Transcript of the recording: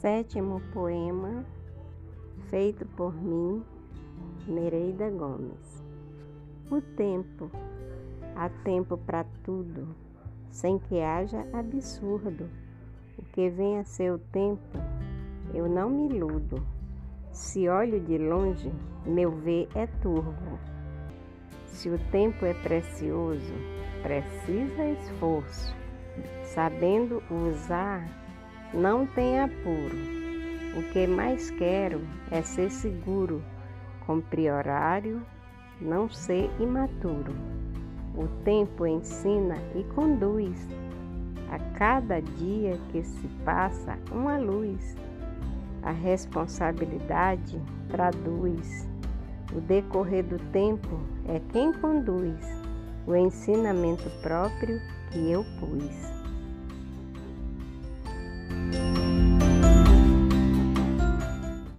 Sétimo poema feito por mim, Nereida Gomes. O tempo, há tempo para tudo, sem que haja absurdo. O que vem a ser o tempo, eu não me iludo. Se olho de longe, meu ver é turvo. Se o tempo é precioso, precisa esforço. Sabendo usar, não tem apuro. O que mais quero é ser seguro, cumprir horário, não ser imaturo. O tempo ensina e conduz. A cada dia que se passa, uma luz. A responsabilidade traduz. O decorrer do tempo é quem conduz o ensinamento próprio que eu pus.